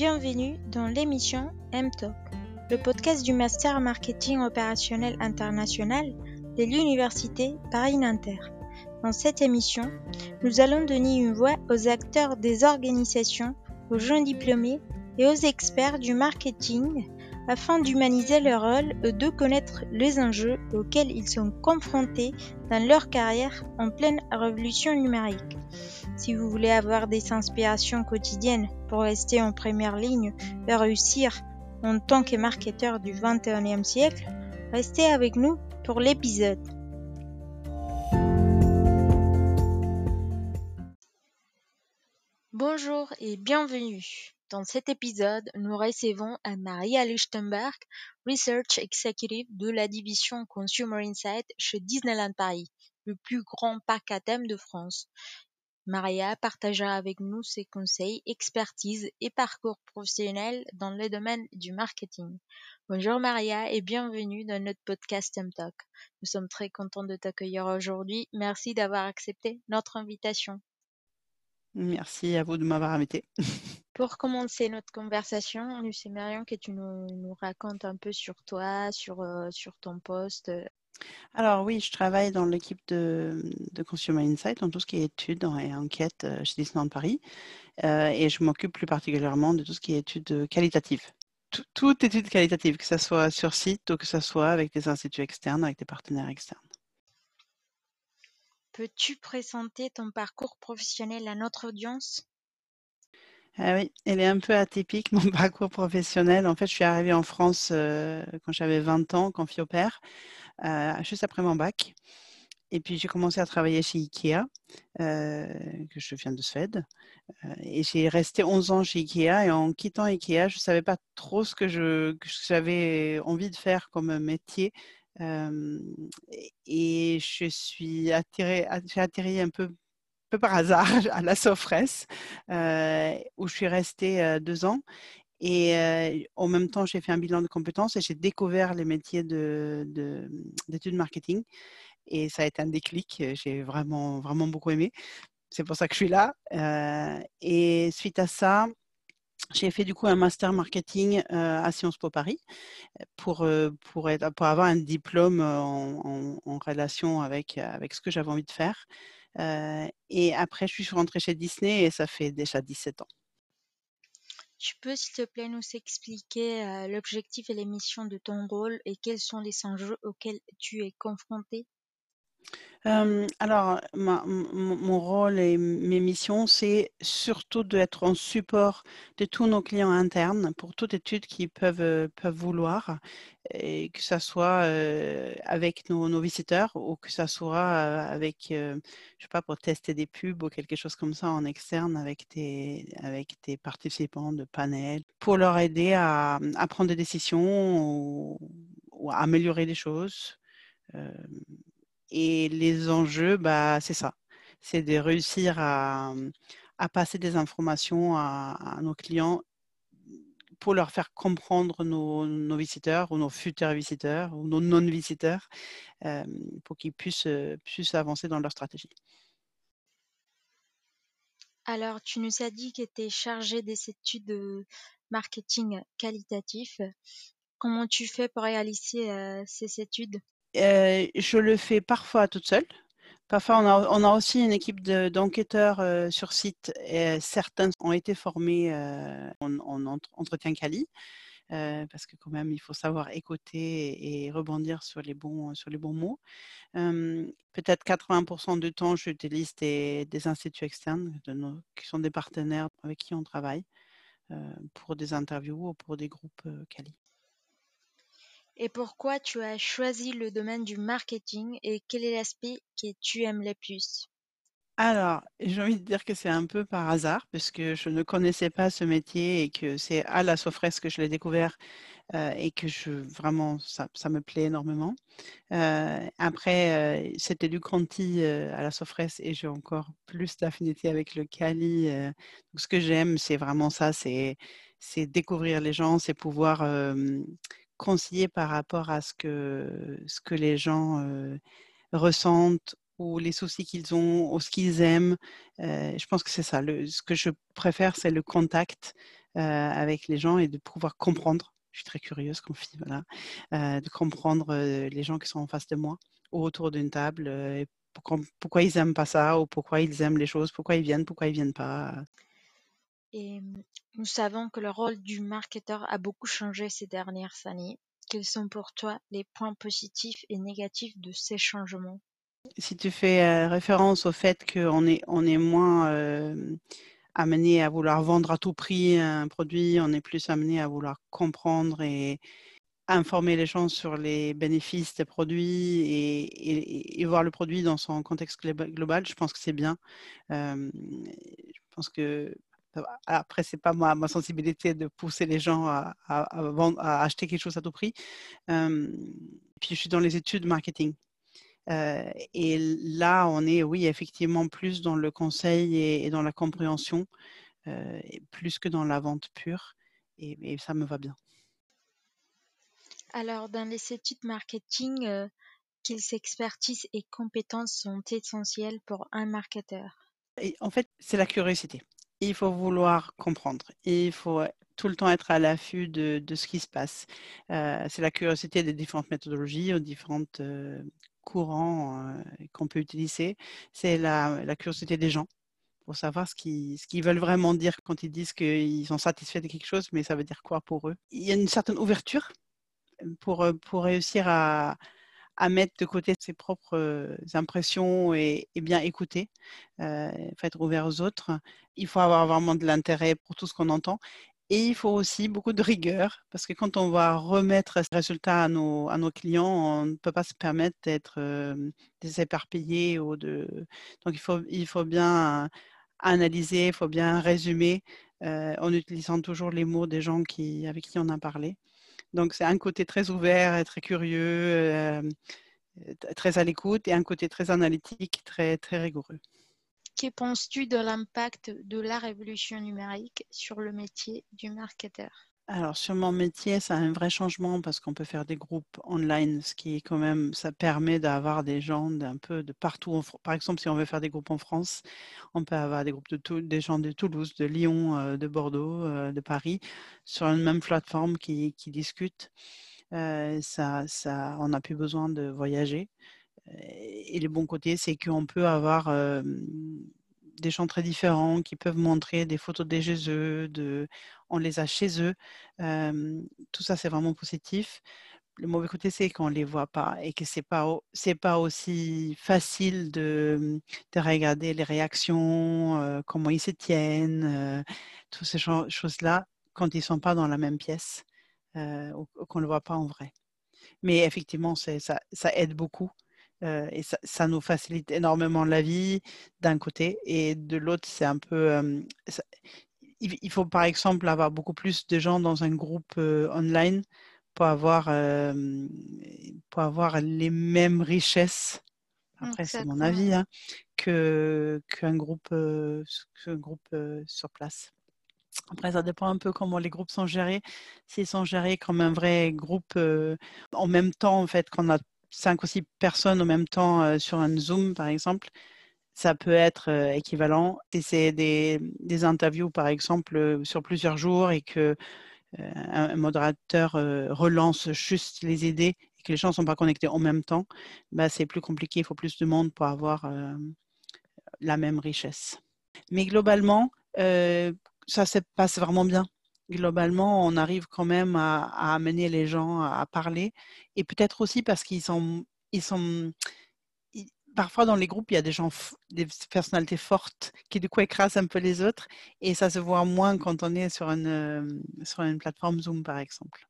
bienvenue dans l'émission M-Talk, le podcast du Master Marketing Opérationnel International de l'Université Paris-Nanterre. Dans cette émission, nous allons donner une voix aux acteurs des organisations, aux jeunes diplômés et aux experts du marketing afin d'humaniser leur rôle et de connaître les enjeux auxquels ils sont confrontés dans leur carrière en pleine révolution numérique. Si vous voulez avoir des inspirations quotidiennes pour rester en première ligne et réussir en tant que marketeur du 21e siècle, restez avec nous pour l'épisode. Bonjour et bienvenue. Dans cet épisode, nous recevons Maria Lichtenberg, Research Executive de la division Consumer Insight chez Disneyland Paris, le plus grand parc à thème de France. Maria partagera avec nous ses conseils, expertise et parcours professionnels dans le domaine du marketing. Bonjour Maria et bienvenue dans notre podcast M-Talk. Nous sommes très contents de t'accueillir aujourd'hui. Merci d'avoir accepté notre invitation. Merci à vous de m'avoir invité. Pour commencer notre conversation, nous aimerions que tu nous, racontes un peu sur toi, sur, euh, sur ton poste. Alors oui, je travaille dans l'équipe de, Consumer Insight, dans tout ce qui est études et enquêtes euh, chez Disneyland Paris. Euh, et je m'occupe plus particulièrement de tout ce qui est études qualitatives. toute étude qualitative, que ce soit sur site ou que ce soit avec des instituts externes, avec des partenaires externes. Peux-tu présenter ton parcours professionnel à notre audience? Ah oui, elle est un peu atypique, mon parcours professionnel. En fait, je suis arrivée en France euh, quand j'avais 20 ans, quand père, euh, juste après mon bac. Et puis, j'ai commencé à travailler chez Ikea, euh, que je viens de Suède. et j'ai resté 11 ans chez Ikea. Et en quittant Ikea, je ne savais pas trop ce que j'avais envie de faire comme métier et je suis attirée, j'ai atterri un peu, peu par hasard à la Sofres, où je suis restée deux ans. Et en même temps, j'ai fait un bilan de compétences et j'ai découvert les métiers d'études de, marketing. Et ça a été un déclic. J'ai vraiment, vraiment beaucoup aimé. C'est pour ça que je suis là. et suite à ça, j'ai fait du coup un master marketing à Sciences Po Paris pour, pour, être, pour avoir un diplôme en, en, relation avec, avec ce que j'avais envie de faire. et après, je suis rentrée chez Disney et ça fait déjà 17 ans. Tu peux, s'il te plaît, nous expliquer l'objectif et les missions de ton rôle et quels sont les enjeux auxquels tu es confronté alors, mon rôle et mes missions, c'est surtout d'être en support de tous nos clients internes pour toute étude qu'ils peuvent, peuvent vouloir, et que ce soit avec nos, visiteurs ou que ce soit avec, je sais pas, pour tester des pubs ou quelque chose comme ça en externe avec des, avec des participants de panel, pour leur aider à, prendre des décisions ou, à améliorer les choses. Et les enjeux, bah, c'est ça. C'est de réussir à, passer des informations à, nos clients pour leur faire comprendre nos, visiteurs ou nos futurs visiteurs ou nos non-visiteurs euh, pour qu'ils puissent, puissent avancer dans leur stratégie. Alors, tu nous as dit que tu es chargé des études de marketing qualitatif. Comment tu fais pour réaliser euh, ces études? Je le fais parfois toute seule. Parfois, on a, aussi une équipe d'enquêteurs sur site. Et certains ont été formés en, entretien quali, parce que quand même, il faut savoir écouter et rebondir sur les bons, sur les bons mots. Peut-être 80% du temps, j'utilise des, des instituts externes qui sont des partenaires avec qui on travaille pour des interviews ou pour des groupes quali et pourquoi tu as choisi le domaine du marketing et quel est l'aspect que tu aimes le plus? Alors, j'ai envie de dire que c'est un peu par hasard, parce que je ne connaissais pas ce métier et que c'est à la Sofres que je l'ai découvert euh, et que je vraiment ça, me plaît énormément. Euh, après, euh, c'était du Conti à la Sofres et j'ai encore plus d'affinité avec le Cali. ce que j'aime, c'est vraiment ça, c'est découvrir les gens, c'est pouvoir conseiller par rapport à ce que, ce que les gens ressentent ou les soucis qu'ils ont ou ce qu'ils aiment. je pense que c'est ça. Ce que je préfère, c'est le contact avec les gens et de pouvoir comprendre. Je suis très curieuse, confie, voilà, de comprendre les gens qui sont en face de moi ou autour d'une table, et pourquoi, pourquoi ils n'aiment pas ça ou pourquoi ils aiment les choses, pourquoi ils viennent, pourquoi ils viennent pas. Et nous savons que le rôle du marketeur a beaucoup changé ces dernières années. Quels sont pour toi les points positifs et négatifs de ces changements? Si tu fais référence au fait qu'on est, on est moins amené à vouloir vendre à tout prix un produit, on est plus amené à vouloir comprendre et informer les gens sur les bénéfices des produits et, voir le produit dans son contexte global, je pense que c'est bien. je pense que après, c'est pas ma sensibilité de pousser les gens à, à, acheter quelque chose à tout prix. puis je suis dans les études marketing. et là, on est, oui, effectivement, plus dans le conseil et, dans la compréhension, plus que dans la vente pure. Et, ça me va bien. Alors, dans les études marketing, quelles expertises et compétences sont essentielles pour un marketeur? En fait, c'est la curiosité il faut vouloir comprendre. Il faut tout le temps être à l'affût de, ce qui se passe. Euh, c'est la curiosité des différentes méthodologies, aux différents euh, courants euh, qu'on peut utiliser. C'est la, curiosité des gens pour savoir ce qu'ils, ce qu'ils veulent vraiment dire quand ils disent qu'ils sont satisfaits de quelque chose, mais ça veut dire quoi pour eux? Il y a une certaine ouverture pour, pour réussir à, à mettre de côté ses propres impressions et, bien écouter, euh, être ouvert aux autres. Il faut avoir vraiment de l'intérêt pour tout ce qu'on entend. Et il faut aussi beaucoup de rigueur, parce que quand on va remettre ce résultat à nos, clients, on ne peut pas se permettre d'être euh, de... Donc il faut, il faut bien analyser, il faut bien résumer en utilisant toujours les mots des gens qui, avec qui on a parlé. Donc, c'est un côté très ouvert très curieux, euh, très à l'écoute, et un côté très analytique, très, très rigoureux. Que penses-tu de l'impact de la révolution numérique sur le métier du marketeur? Alors sur mon métier, ça a un vrai changement parce qu'on peut faire des groupes online, ce qui est quand même, ça permet d'avoir des gens d'un peu de partout. Par exemple, si on veut faire des groupes en France, on peut avoir des groupes de des gens de Toulouse, de Lyon, euh, de Bordeaux, euh, de Paris, sur une même plateforme qui, qui discutent. Euh, ça, ça, on n'a plus besoin de voyager. Et le bon côté, c'est qu'on peut avoir des gens très différents qui peuvent montrer des photos des chez eux, de, on les a chez eux. tout ça, c'est vraiment positif. Le mauvais côté, c'est qu'on ne les voit pas et que ce n'est pas, pas aussi facile de, de, regarder les réactions, comment ils se tiennent, toutes ces choses-là quand ils ne sont pas dans la même pièce ou, qu'on ne le voit pas en vrai. Mais effectivement, ça, ça aide beaucoup et ça, nous facilite énormément la vie d'un côté et de l'autre c'est un peu il, faut par exemple avoir beaucoup plus de gens dans un groupe online pour avoir pour avoir les mêmes richesses. Après c'est mon avis hein, que qu'un groupe qu'un groupe sur place. Après, ça dépend un peu comment les groupes sont gérés. S'ils sont gérés comme un vrai groupe en même temps, en fait, qu'on a cinq ou six personnes en même temps euh, sur un Zoom, par exemple, ça peut être euh, équivalent. Si c'est des, des, interviews, par exemple, euh, sur plusieurs jours et que un, modérateur relance juste les idées et que les gens ne sont pas connectés en même temps, bah, c'est plus compliqué. Il faut plus de monde pour avoir la même richesse. Mais globalement, ça se passe vraiment bien globalement, on arrive quand même à, amener les gens à, parler. Et peut-être aussi parce qu'ils sont, ils sont parfois dans les groupes, il y a des gens, des personnalités fortes qui du coup écrasent un peu les autres. Et ça se voit moins quand on est sur une, sur une plateforme Zoom, par exemple.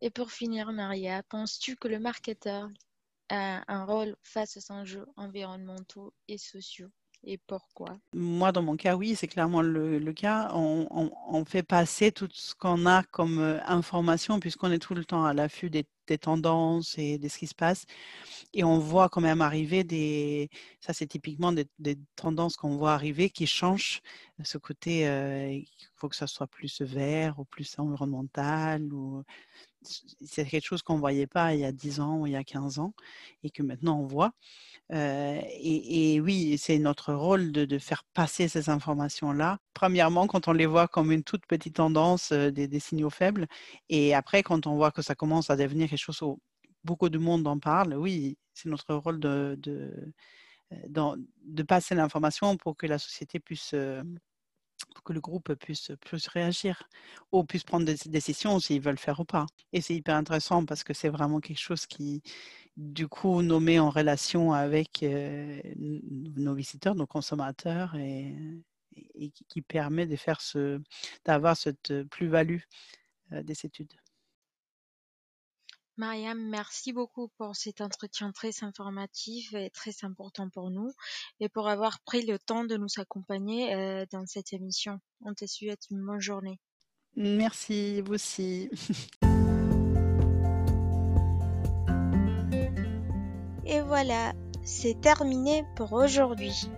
Et pour finir, Maria, penses-tu que le marketeur a un rôle face aux enjeux environnementaux et sociaux? Et pourquoi? Moi, dans mon cas, oui, c'est clairement le, cas. On, fait passer tout ce qu'on a comme euh, information, puisqu'on est tout le temps à l'affût des, tendances et de ce qui se passe. Et on voit quand même arriver des. Ça, c'est typiquement des, tendances qu'on voit arriver qui changent. Ce côté, euh, il faut que ça soit plus vert ou plus environnemental. Ou... c'est quelque chose qu'on ne voyait pas il y a 10 ans ou il y a 15 ans et que maintenant on voit. Euh, et, oui, c'est notre rôle de, faire passer ces informations-là. Premièrement, quand on les voit comme une toute petite tendance, euh, des, signaux faibles, et après, quand on voit que ça commence à devenir quelque chose où beaucoup de monde en parle, oui, c'est notre rôle de, de, euh, de passer l'information pour que la société puisse pour que le groupe puisse, puisse réagir ou puisse prendre des décisions s'ils veulent faire ou pas. Et c'est hyper intéressant parce que c'est vraiment quelque chose qui, du coup, nous met en relation avec euh, nos visiteurs, nos consommateurs et, qui permet de faire ce, d'avoir cette plus-value euh, des études. Mariam, merci beaucoup pour cet entretien très informatif et très important pour nous et pour avoir pris le temps de nous accompagner euh, dans cette émission. On te souhaite une bonne journée. Merci, vous aussi. Et voilà, c'est terminé pour aujourd'hui.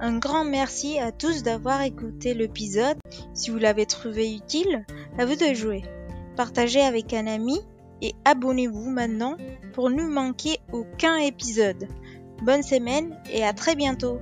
Un grand merci à tous d'avoir écouté l'épisode. Si vous l'avez trouvé utile, à vous de jouer. Partagez avec un ami et abonnez-vous maintenant pour ne manquer aucun épisode. Bonne semaine et à très bientôt